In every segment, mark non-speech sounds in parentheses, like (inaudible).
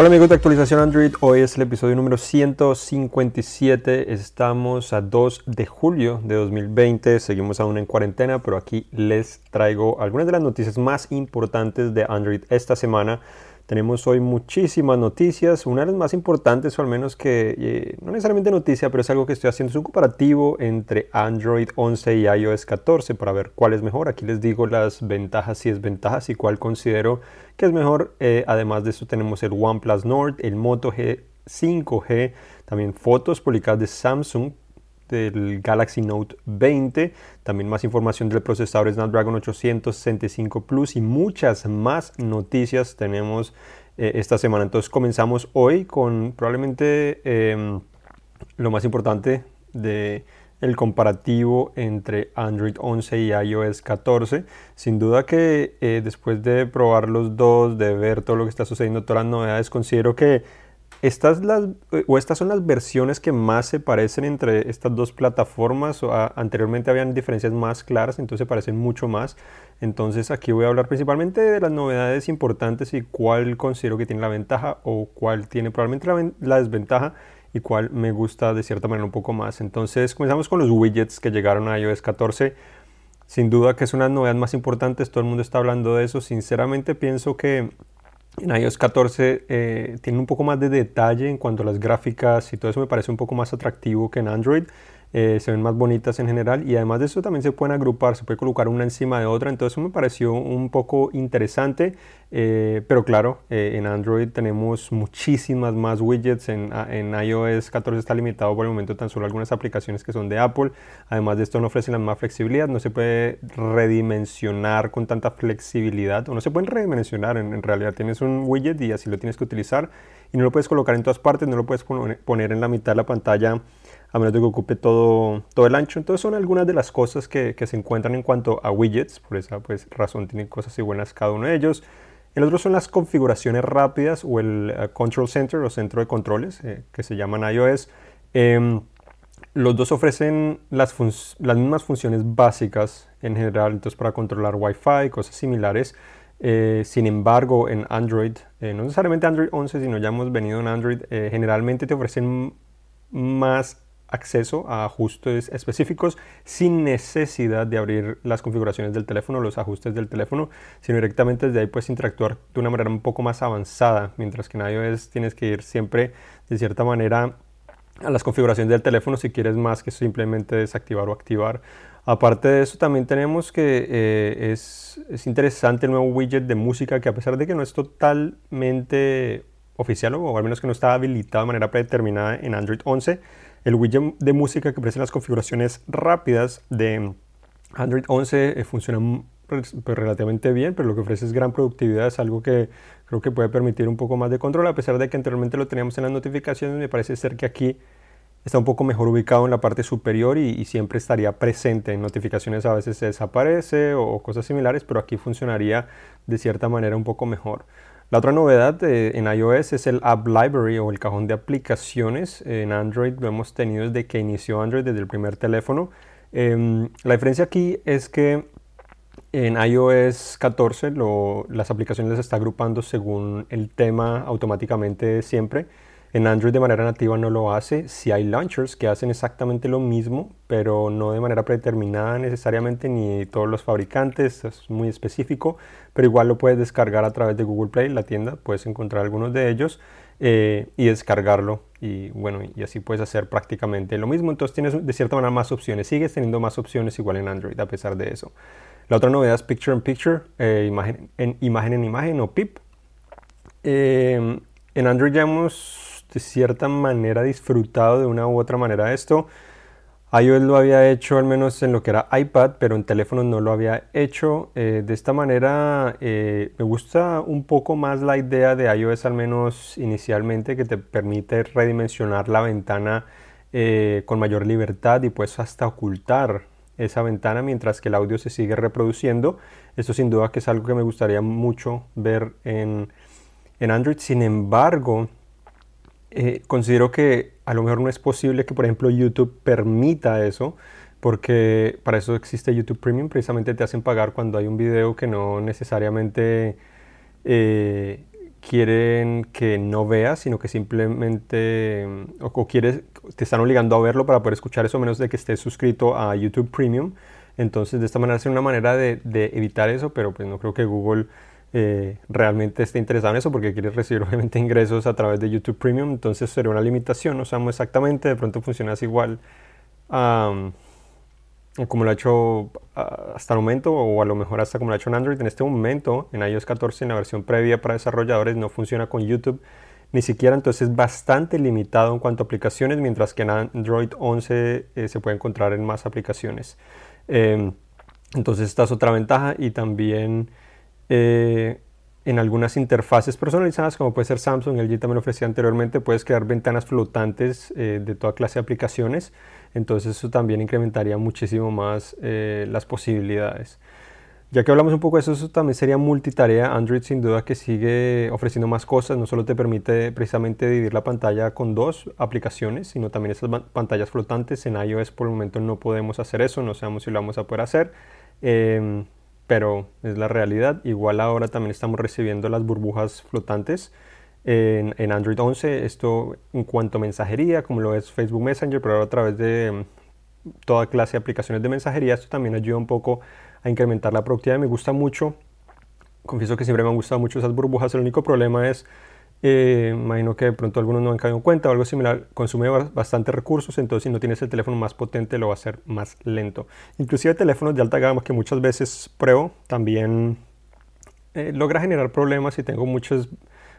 Hola amigos de actualización Android, hoy es el episodio número 157, estamos a 2 de julio de 2020, seguimos aún en cuarentena, pero aquí les traigo algunas de las noticias más importantes de Android esta semana. Tenemos hoy muchísimas noticias, una de las más importantes, o al menos que eh, no necesariamente noticia, pero es algo que estoy haciendo, es un comparativo entre Android 11 y iOS 14 para ver cuál es mejor. Aquí les digo las ventajas y desventajas y cuál considero que es mejor. Eh, además de eso tenemos el OnePlus Nord, el Moto G 5G, también fotos publicadas de Samsung del Galaxy Note 20, también más información del procesador Snapdragon 865 Plus y muchas más noticias tenemos eh, esta semana. Entonces comenzamos hoy con probablemente em, lo más importante de el comparativo entre Android 11 y iOS 14. Sin duda que eh, después de probar los dos, de ver todo lo que está sucediendo, todas las novedades, considero que estas, las, o estas son las versiones que más se parecen entre estas dos plataformas. O anteriormente habían diferencias más claras, entonces se parecen mucho más. Entonces aquí voy a hablar principalmente de las novedades importantes y cuál considero que tiene la ventaja o cuál tiene probablemente la, desventaja y cuál me gusta de cierta manera un poco más. Entonces comenzamos con los widgets que llegaron a iOS 14. Sin duda que es una novedad más importante, todo el mundo está hablando de eso. Sinceramente pienso que en iOS 14 eh, tiene un poco más de detalle en cuanto a las gráficas y todo eso me parece un poco más atractivo que en Android. Eh, se ven más bonitas en general y además de eso también se pueden agrupar, se puede colocar una encima de otra, entonces eso me pareció un poco interesante, eh, pero claro, eh, en Android tenemos muchísimas más widgets, en, en, iOS 14 está limitado por el momento tan solo algunas aplicaciones que son de Apple, además de esto no ofrecen la más flexibilidad, no se puede redimensionar con tanta flexibilidad, o no se pueden redimensionar, en, en realidad tienes un widget y así lo tienes que utilizar y no lo puedes colocar en todas partes, no lo puedes poner en la mitad de la pantalla a menos de que ocupe todo, todo el ancho. Entonces son algunas de las cosas que, que, se encuentran en cuanto a widgets, por esa pues, razón tienen cosas y buenas cada uno de ellos. El otro son las configuraciones rápidas o el eh, Control Center o centro de controles eh, que se llaman iOS. Em, los dos ofrecen las, las, mismas funciones básicas en general, entonces para controlar Wi-Fi, cosas similares. Eh, sin embargo, en Android, no necesariamente Android 11, sino ya hemos venido en Android, generalmente te ofrecen más acceso a ajustes específicos sin necesidad de abrir las configuraciones del teléfono, los ajustes del teléfono, sino directamente desde ahí puedes interactuar de una manera un poco más avanzada, mientras que en iOS tienes que ir siempre de cierta manera a las configuraciones del teléfono si quieres más que simplemente desactivar o activar. Aparte de eso también tenemos que eh, es, es interesante el nuevo widget de música que a pesar de que no es totalmente oficial o al menos que no está habilitado de manera predeterminada en Android 11, el widget de música que ofrece las configuraciones rápidas de Android 11 eh, funciona pues, pues, relativamente bien, pero lo que ofrece es gran productividad, es algo que creo que puede permitir un poco más de control, a pesar de que anteriormente lo teníamos en las notificaciones, me parece ser que aquí está un poco mejor ubicado en la parte superior y, siempre estaría presente. En notificaciones a veces se desaparece o, cosas similares, pero aquí funcionaría de cierta manera un poco mejor. La otra novedad eh, en iOS es el App Library o el cajón de aplicaciones. En Android lo hemos tenido desde que inició Android, desde el primer teléfono. Em, la diferencia aquí es que en iOS 14 las aplicaciones las está agrupando según el tema automáticamente siempre. En Android de manera nativa no lo hace. Si hay launchers que hacen exactamente lo mismo, pero no de manera predeterminada necesariamente, ni todos los fabricantes, es muy específico, pero igual lo puedes descargar a través de Google Play, la tienda, puedes encontrar algunos de ellos eh, y descargarlo. Y bueno, y así puedes hacer prácticamente lo mismo. Entonces tienes de cierta manera más opciones. Sigues teniendo más opciones igual en Android a pesar de eso. La otra novedad es Picture in Picture, eh, imagen, en, imagen en imagen o PIP. Eh, en Android ya hemos de cierta manera disfrutado de una u otra manera esto. iOS lo había hecho al menos en lo que era iPad, pero en teléfonos no lo había hecho. Eh, de esta manera eh, me gusta un poco más la idea de iOS al menos inicialmente que te permite redimensionar la ventana eh, con mayor libertad y pues hasta ocultar esa ventana mientras que el audio se sigue reproduciendo. Esto sin duda que es algo que me gustaría mucho ver en, en Android. Sin embargo, eh, considero que a lo mejor no es posible que, por ejemplo, YouTube permita eso, porque para eso existe YouTube Premium, precisamente te hacen pagar cuando hay un video que no necesariamente, eh, quieren que no veas, sino que simplemente o, quieres, te están obligando a verlo para poder escuchar eso, menos de que estés suscrito a YouTube Premium. Entonces, de esta manera es una manera de, evitar eso, pero pues no creo que Google eh, realmente esté interesado en eso porque quiere recibir (laughs) obviamente ingresos a través de YouTube Premium. Entonces, sería una limitación, no sabemos exactamente, de pronto funciona igual como lo ha hecho ah, hasta el momento, o a lo mejor hasta como lo ha hecho en Android. En este momento, en iOS 14, en la versión previa para desarrolladores, no funciona con YouTube ni siquiera, entonces es bastante limitado en cuanto a aplicaciones, mientras que en Android 11 eh, se puede encontrar en más aplicaciones. Em, entonces esta es otra ventaja y también eh, en algunas interfaces personalizadas, como puede ser Samsung, LG también ofrecía anteriormente, puedes crear ventanas flotantes eh, de toda clase de aplicaciones. Entonces eso también incrementaría muchísimo más eh, las posibilidades. Ya que hablamos un poco de eso, eso también sería multitarea. Android sin duda que sigue ofreciendo más cosas. No solo te permite precisamente dividir la pantalla con dos aplicaciones, sino también esas pantallas flotantes. En iOS por el momento no podemos hacer eso, no sabemos si lo vamos a poder hacer. Em, pero es la realidad. Igual ahora también estamos recibiendo las burbujas flotantes en, Android 11. Esto en cuanto a mensajería, como lo es Facebook Messenger, pero a través de mm, toda clase de aplicaciones de mensajería, esto también ayuda un poco a incrementar la productividad. Me gusta mucho, confieso que siempre me han gustado mucho esas burbujas. El único problema es, eh, imagino que de pronto algunos no han caído en cuenta o algo similar, consume bastante recursos, entonces si no tienes el teléfono más potente lo va a hacer más lento. Inclusive teléfonos de alta gama que muchas veces pruebo, también eh, logra generar problemas si tengo muchos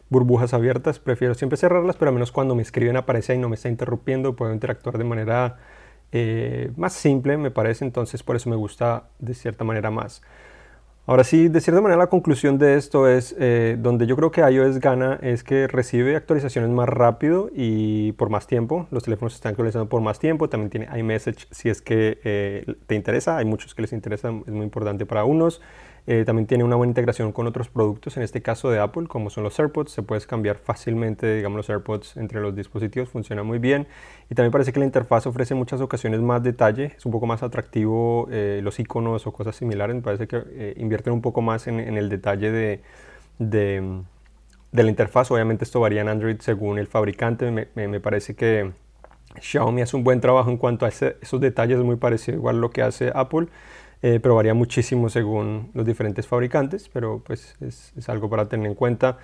burbujas abiertas, prefiero siempre cerrarlas, pero al menos cuando me escriben aparece y no me está interrumpiendo, puedo interactuar de manera eh, más simple, me parece, entonces por eso me gusta de cierta manera más. Ahora sí, de cierta manera la conclusión de esto es, eh, donde yo creo que iOS gana es que recibe actualizaciones más rápido y por más tiempo. Los teléfonos se están actualizando por más tiempo. También tiene iMessage si es que eh, te interesa. Hay muchos que les interesa, es muy importante para unos. Eh, también tiene una buena integración con otros productos, en este caso de Apple, como son los AirPods. Se puede cambiar fácilmente, digamos, los AirPods entre los dispositivos, funciona muy bien. Y también parece que la interfaz ofrece en muchas ocasiones más detalle, es un poco más atractivo eh, los iconos o cosas similares. Me parece que eh, invierten un poco más en, el detalle de, de, la interfaz. Obviamente esto varía en Android según el fabricante. Me, parece que Xiaomi hace un buen trabajo en cuanto a esos detalles, muy parecido igual lo que hace Apple. Eh, pero varía muchísimo según los diferentes fabricantes, pero pues es, algo para tener en cuenta.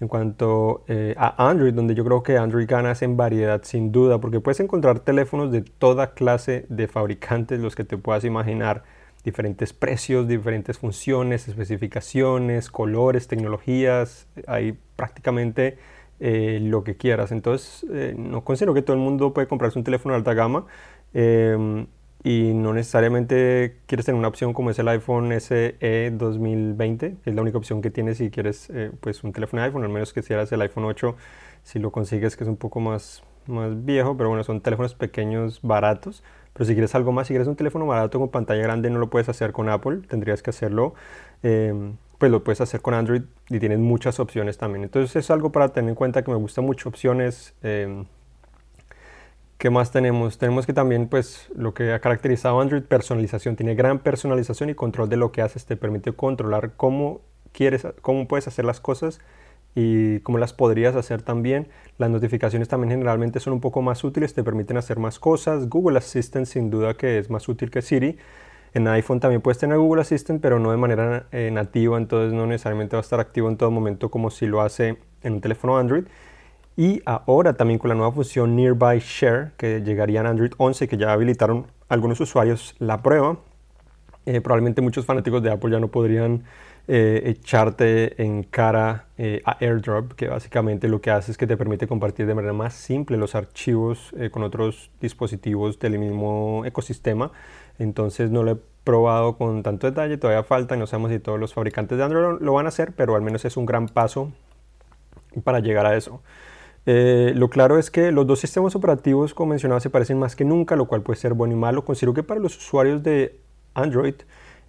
En cuanto eh, a Android, donde yo creo que Android gana en variedad sin duda, porque puedes encontrar teléfonos de toda clase de fabricantes, los que te puedas imaginar, diferentes precios, diferentes funciones, especificaciones, colores, tecnologías, hay prácticamente eh, lo que quieras. Entonces, no considero que todo el mundo puede comprarse un teléfono de alta gama. Em, y no necesariamente quieres tener una opción como es el iPhone SE 2020, que es la única opción que tienes si quieres eh, pues un teléfono de iPhone, al menos que si eras el iPhone 8, si lo consigues que es un poco más, más viejo, pero bueno, son teléfonos pequeños, baratos, pero si quieres algo más, si quieres un teléfono barato con pantalla grande, no lo puedes hacer con Apple, tendrías que hacerlo, em, pues lo puedes hacer con Android y tienes muchas opciones también. Entonces es algo para tener en cuenta que me gusta mucho opciones. Eh, ¿Qué más tenemos? Tenemos que también, pues, lo que ha caracterizado Android, personalización. Tiene gran personalización y control de lo que haces. Te permite controlar cómo quieres, cómo puedes hacer las cosas y cómo las podrías hacer también. Las notificaciones también generalmente son un poco más útiles, te permiten hacer más cosas. Google Assistant sin duda que es más útil que Siri. En iPhone también puedes tener Google Assistant, pero no de manera eh, nativa, entonces no necesariamente va a estar activo en todo momento como si lo hace en un teléfono Android. Y ahora también con la nueva función Nearby Share que llegaría en Android 11, que ya habilitaron algunos usuarios la prueba, eh, probablemente muchos fanáticos de Apple ya no podrían eh, echarte en cara eh, a AirDrop, que básicamente lo que hace es que te permite compartir de manera más simple los archivos con otros dispositivos del mismo ecosistema. Entonces no lo he probado con tanto detalle, todavía falta, no sabemos si todos los fabricantes de Android lo van a hacer, pero al menos es un gran paso para llegar a eso. Eh, lo claro es que los dos sistemas operativos, como mencionaba, se parecen más que nunca, lo cual puede ser bueno y malo. Considero que para los usuarios de Android,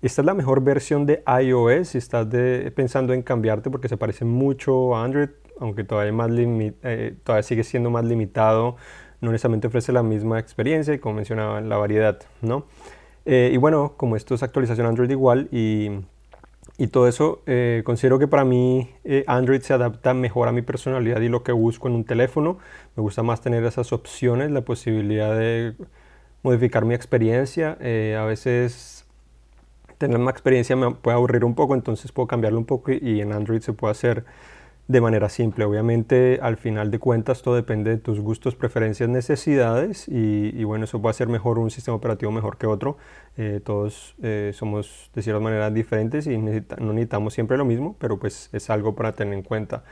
esta es la mejor versión de iOS si estás pensando en cambiarte porque se parece mucho a Android, aunque eh, todavía sigue siendo más limitado, no necesariamente ofrece la misma experiencia y como mencionaba, la variedad, ¿no? Eh, y bueno, como esto es actualización Android igual y y todo eso, eh, considero que para mí eh, Android se adapta mejor a mi personalidad y lo que busco en un teléfono. Me gusta más tener esas opciones, la posibilidad de modificar mi experiencia. Eh, a veces tener más experiencia me puede aburrir un poco, entonces puedo cambiarlo un poco y en Android se puede hacer de manera simple. Obviamente, al final de cuentas, todo depende de tus gustos, preferencias, necesidades y, bueno, eso a ser mejor un sistema operativo mejor que otro. Eh, todos eh, somos de cierta manera diferentes y no necesitamos siempre lo mismo, pero pues es algo para tener en cuenta.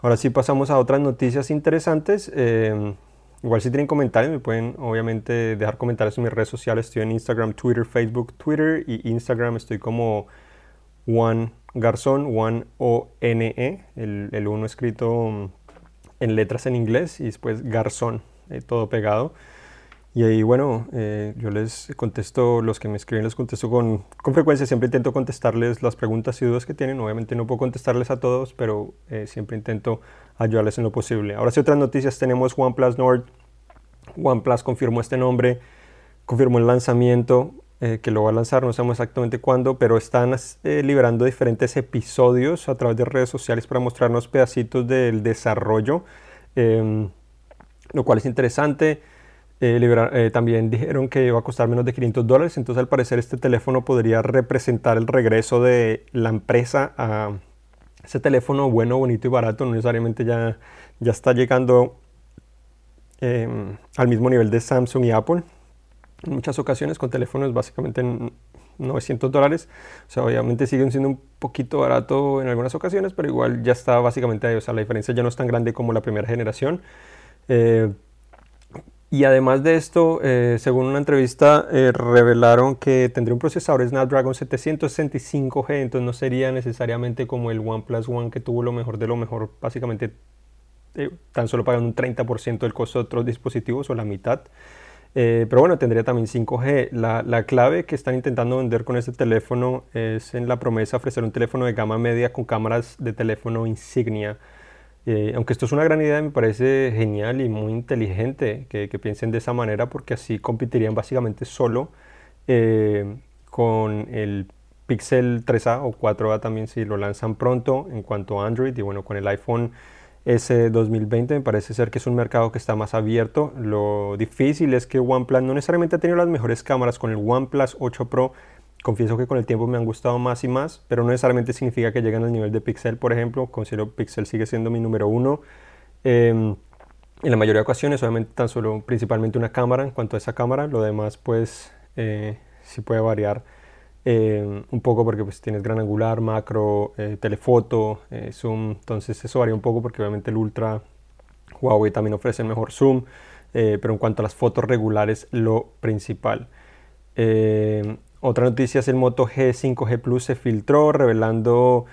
Ahora sí pasamos a otras noticias interesantes. Eh, igual si tienen comentarios me pueden obviamente dejar comentarios en mis redes sociales. Estoy en Instagram, Twitter, Facebook, Twitter y Instagram estoy como One Garzón, One O-N-E, el, el uno escrito en letras en inglés y después Garzón, eh, todo pegado. Y ahí, bueno, eh, yo les contesto, los que me escriben les contesto con, con, frecuencia, siempre intento contestarles las preguntas y dudas que tienen. Obviamente no puedo contestarles a todos, pero eh, siempre intento ayudarles en lo posible. Ahora sí, otras noticias, tenemos OnePlus Nord. OnePlus confirmó este nombre, confirmó el lanzamiento. Eh, que lo va a lanzar, no sabemos exactamente cuándo, pero están eh, liberando diferentes episodios a través de redes sociales para mostrarnos pedacitos del desarrollo, em, lo cual es interesante. Eh, también dijeron que iba a costar menos de 500 dólares, entonces al parecer este teléfono podría representar el regreso de la empresa a ese teléfono bueno, bonito y barato, no necesariamente ya, ya está llegando em, al mismo nivel de Samsung y Apple en muchas ocasiones con teléfonos básicamente en 900 dólares. O sea, obviamente siguen siendo un poquito barato en algunas ocasiones, pero igual ya está básicamente ahí. O sea, la diferencia ya no es tan grande como la primera generación. Eh, y además de esto, eh, según una entrevista, eh, revelaron que tendría un procesador Snapdragon 765G, entonces no sería necesariamente como el OnePlus One que tuvo lo mejor de lo mejor, básicamente tan solo pagando un 30% del costo de otros dispositivos o la mitad. Eh, pero bueno, tendría también 5G. La, clave que están intentando vender con este teléfono es en la promesa de ofrecer un teléfono de gama media con cámaras de teléfono insignia. Eh, aunque esto es una gran idea, me parece genial y muy inteligente que, piensen de esa manera porque así competirían básicamente solo eh, con el Pixel 3A o 4A también si lo lanzan pronto en cuanto a Android y bueno, con el iPhone ese 2020 me parece ser que es un mercado que está más abierto. Lo difícil es que OnePlus no necesariamente ha tenido las mejores cámaras con el OnePlus 8 Pro. Confieso que con el tiempo me han gustado más y más, pero no necesariamente significa que lleguen al nivel de Pixel, por ejemplo. Considero Pixel sigue siendo mi número uno. Em, en la mayoría de ocasiones, obviamente, tan solo principalmente una cámara en cuanto a esa cámara. Lo demás, pues, eh, sí puede variar eh, un poco porque pues tienes gran angular, macro, eh, telefoto, eh, zoom, entonces eso varía un poco porque obviamente el Ultra Huawei también ofrece mejor zoom, pero en cuanto a las fotos regulares lo principal. otra noticia es el Moto G5G Plus se filtró revelando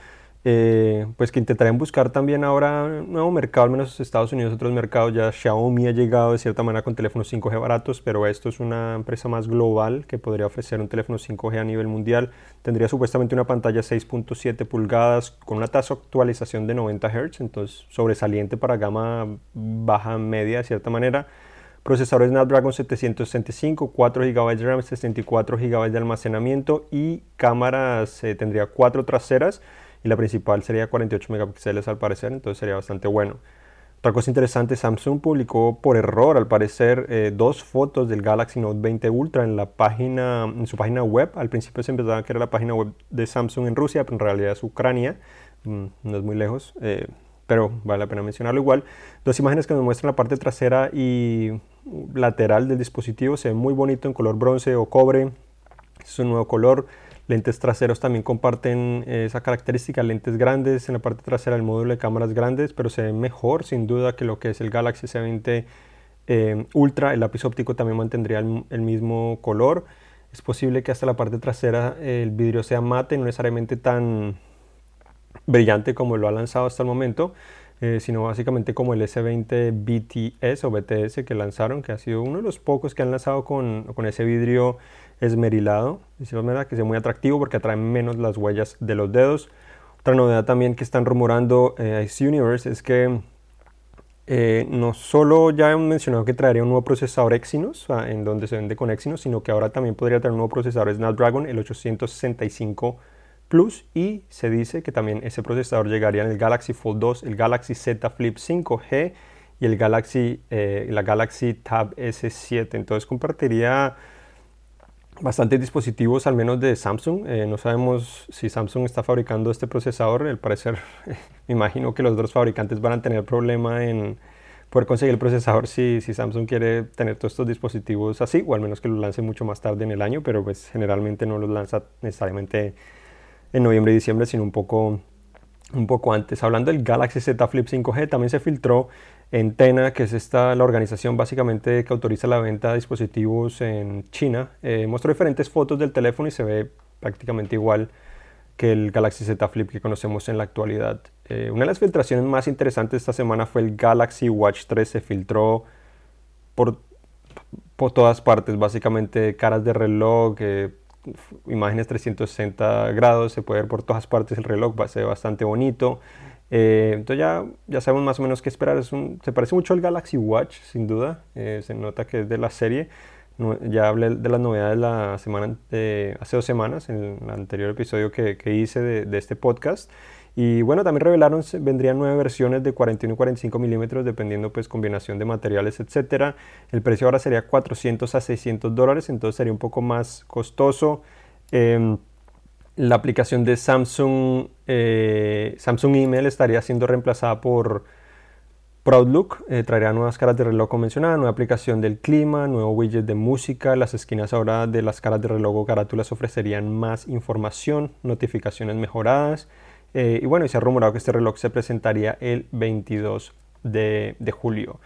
eh, pues que intentarían buscar también ahora un nuevo mercado, al menos Estados Unidos, otros mercados. Ya Xiaomi ha llegado de cierta manera con teléfonos 5G baratos, pero esto es una empresa más global que podría ofrecer un teléfono 5G a nivel mundial. Tendría supuestamente una pantalla 6.7 pulgadas con una tasa de actualización de 90 Hz, entonces sobresaliente para gama baja media de cierta manera. Procesador Snapdragon 765, 4 GB de RAM, 64 GB de almacenamiento y cámaras, eh, tendría cuatro traseras y la principal sería 48 megapíxeles al parecer, entonces sería bastante bueno. Otra cosa interesante, Samsung publicó por error, al parecer, eh, dos fotos del Galaxy Note 20 Ultra en, la página, en su página web. Al principio se empezaba que era la página web de Samsung en Rusia, pero en realidad es Ucrania, mm, no es muy lejos, eh, pero vale la pena mencionarlo igual. Dos imágenes que nos muestran la parte trasera y lateral del dispositivo, se ve muy bonito en color bronce o cobre, es un nuevo color. Lentes traseros también comparten eh, esa característica, lentes grandes en la parte trasera, el módulo de cámaras grandes, pero se ve mejor sin duda que lo que es el Galaxy S20 eh, Ultra. El lápiz óptico también mantendría el, mismo color. Es posible que hasta la parte trasera el vidrio sea mate, no necesariamente tan brillante como lo ha lanzado hasta el momento, eh, sino básicamente como el S20 BTS o BTS que lanzaron, que ha sido uno de los pocos que han lanzado con ese vidrio esmerilado, manera que sea muy atractivo porque atrae menos las huellas de los dedos. Otra novedad también que están rumorando eh, Ice Universe es que eh, no solo ya han mencionado que traería un nuevo procesador Exynos, en donde se vende con Exynos, sino que ahora también podría traer un nuevo procesador Snapdragon, el 865 Plus y se dice que también ese procesador llegaría en el Galaxy Fold 2, el Galaxy Z Flip 5G y el Galaxy, eh, la Galaxy Tab S7. Entonces compartiría bastantes dispositivos, al menos de Samsung. Eh, no sabemos si Samsung está fabricando este procesador. Al parecer, (laughs) me imagino que los otros fabricantes van a tener problema en poder conseguir el procesador si, si Samsung quiere tener todos estos dispositivos así, o al menos que los lance mucho más tarde en el año, pero pues generalmente no los lanza necesariamente en noviembre y diciembre, sino un poco, un poco antes. Hablando del Galaxy Z Flip 5G, también se filtró en Tena, que es esta, la organización básicamente que autoriza la venta de dispositivos en China. Eh, mostró diferentes fotos del teléfono y se ve prácticamente igual que el Galaxy Z Flip que conocemos en la actualidad. Eh, una de las filtraciones más interesantes esta semana fue el Galaxy Watch 3. Se filtró por, por todas partes, básicamente caras de reloj, eh, imágenes 360 grados, se puede ver por todas partes el reloj, va a ser bastante bonito. Eh, entonces ya, ya sabemos más o menos qué esperar. Es un, se parece mucho al Galaxy Watch, sin duda. Eh, se nota que es de la serie. ya hablé de las novedades la semana, hace dos semanas, en el anterior episodio que, que hice de, de, este podcast. Y bueno, también revelaron, vendrían nueve versiones de 41 y 45 milímetros, dependiendo pues combinación de materiales, etcétera. El precio ahora sería 400 a 600 dólares, entonces sería un poco más costoso. Eh, la aplicación de Samsung, eh, Samsung Email estaría siendo reemplazada por, Outlook. Eh, traería nuevas caras de reloj convencional, nueva aplicación del clima, nuevo widget de música. Las esquinas ahora de las caras de reloj carátulas ofrecerían más información, notificaciones mejoradas. Eh, y bueno, y se ha rumorado que este reloj se presentaría el 22 de, julio.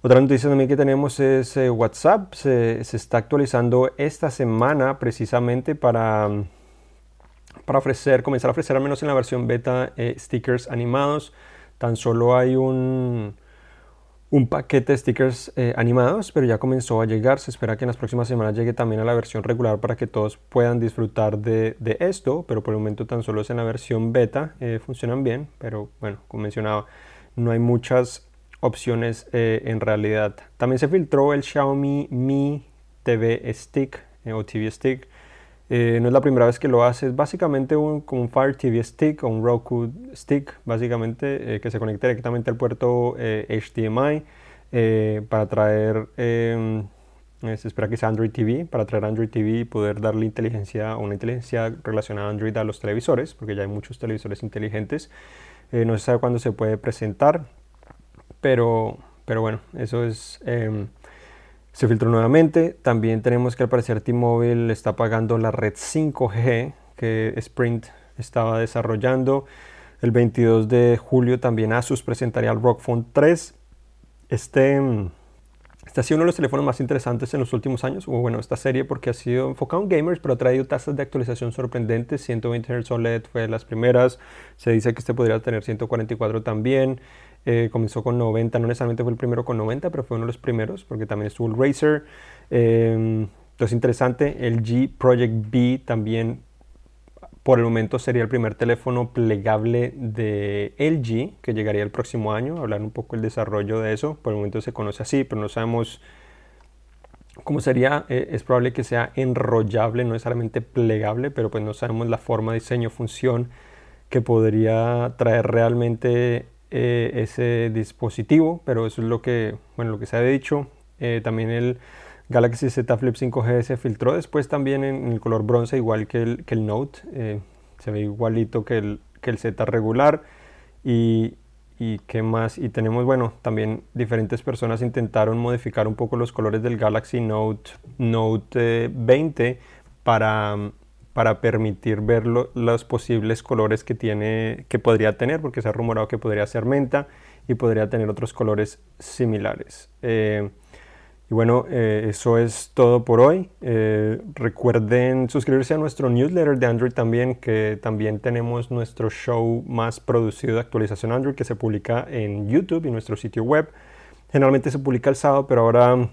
Otra noticia también que tenemos es WhatsApp. Se, se, está actualizando esta semana precisamente para para ofrecer, comenzar a ofrecer al menos en la versión beta eh, stickers animados. Tan solo hay un, un paquete de stickers eh, animados, pero ya comenzó a llegar. Se espera que en las próximas semanas llegue también a la versión regular para que todos puedan disfrutar de, esto, pero por el momento tan solo es en la versión beta. Eh, funcionan bien, pero bueno, como mencionaba, no hay muchas opciones en realidad. También se filtró el Xiaomi Mi TV Stick o TV Stick eh, no es la primera vez que lo hace, es básicamente un, un Fire TV Stick o un Roku Stick, básicamente, eh, que se conecta directamente al puerto HDMI eh, para traer, em, se espera que sea Android TV, para traer Android TV y poder darle inteligencia, una inteligencia relacionada a Android a los televisores, porque ya hay muchos televisores inteligentes. no se sabe cuándo se puede presentar, pero, pero bueno, eso es em, se filtró nuevamente. También tenemos que al parecer T-Mobile está pagando la red 5G que Sprint estaba desarrollando. El 22 de julio también Asus presentaría el ROG Phone 3. Este, este ha sido uno de los teléfonos más interesantes en los últimos años, o bueno, esta serie porque ha sido enfocado en gamers, pero ha traído tasas de actualización sorprendentes. 120 Hz OLED fue de las primeras. Se dice que este podría tener 144 también. Eh, comenzó con 90, no necesariamente fue el primero con 90, pero fue uno de los primeros, porque también estuvo el Razer. Eh, entonces, interesante, el G Project B también por el momento sería el primer teléfono plegable de LG que llegaría el próximo año. Hablar un poco del desarrollo de eso. Por el momento se conoce así, pero no sabemos cómo sería. Eh, es probable que sea enrollable, no necesariamente plegable, pero pues no sabemos la forma, diseño, función que podría traer realmente eh, ese dispositivo, pero eso es lo que, bueno, lo que se ha dicho. Eh, también el Galaxy Z Flip 5G se filtró después también en, el color bronce, igual que el, que el Note. Eh, se ve igualito que el, que el Z regular. Y, y qué más. Y tenemos, bueno, también diferentes personas intentaron modificar un poco los colores del Galaxy Note, Note 20 para para permitir ver los posibles colores que, tiene, que podría tener, porque se ha rumorado que podría ser menta y podría tener otros colores similares. Eh, y bueno, eh, eso es todo por hoy. Eh, recuerden suscribirse a nuestro newsletter de Android también, que también tenemos nuestro show más producido de actualización Android que se publica en YouTube y nuestro sitio web. Generalmente se publica el sábado, pero ahora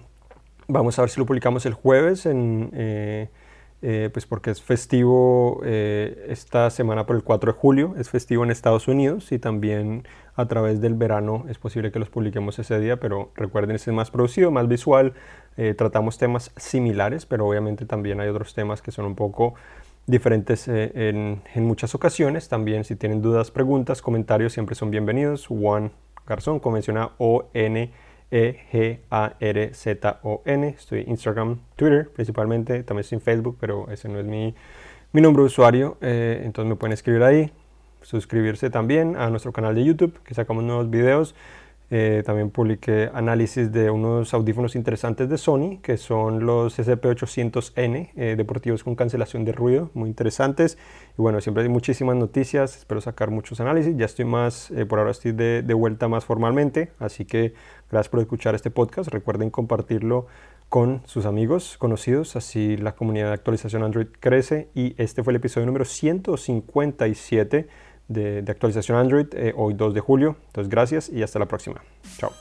vamos a ver si lo publicamos el jueves en eh, pues porque es festivo eh, esta semana por el 4 de julio, es festivo en Estados Unidos y también a través del verano es posible que los publiquemos ese día, pero recuerden, es más producido, más visual, eh, tratamos temas similares, pero obviamente también hay otros temas que son un poco diferentes en, muchas ocasiones. También si tienen dudas, preguntas, comentarios, siempre son bienvenidos. Juan Garzón, como menciona O-N. E-G-A-R-Z-O-N. Estoy en Instagram, Twitter principalmente, también estoy en Facebook, pero ese no es mi, mi nombre de usuario. Eh, entonces me pueden escribir ahí. Suscribirse también a nuestro canal de YouTube, que sacamos nuevos videos. Eh, también publiqué análisis de unos audífonos interesantes de Sony, que son los SP800N, eh, deportivos con cancelación de ruido, muy interesantes. Y bueno, siempre hay muchísimas noticias, espero sacar muchos análisis. Ya estoy más, eh, por ahora estoy de, de, vuelta más formalmente, así que gracias por escuchar este podcast. Recuerden compartirlo con sus amigos, conocidos, así la comunidad de actualización Android crece. Y este fue el episodio número 157 de, actualización Android, eh, hoy 2 de julio. Entonces, gracias y hasta la próxima. Chao.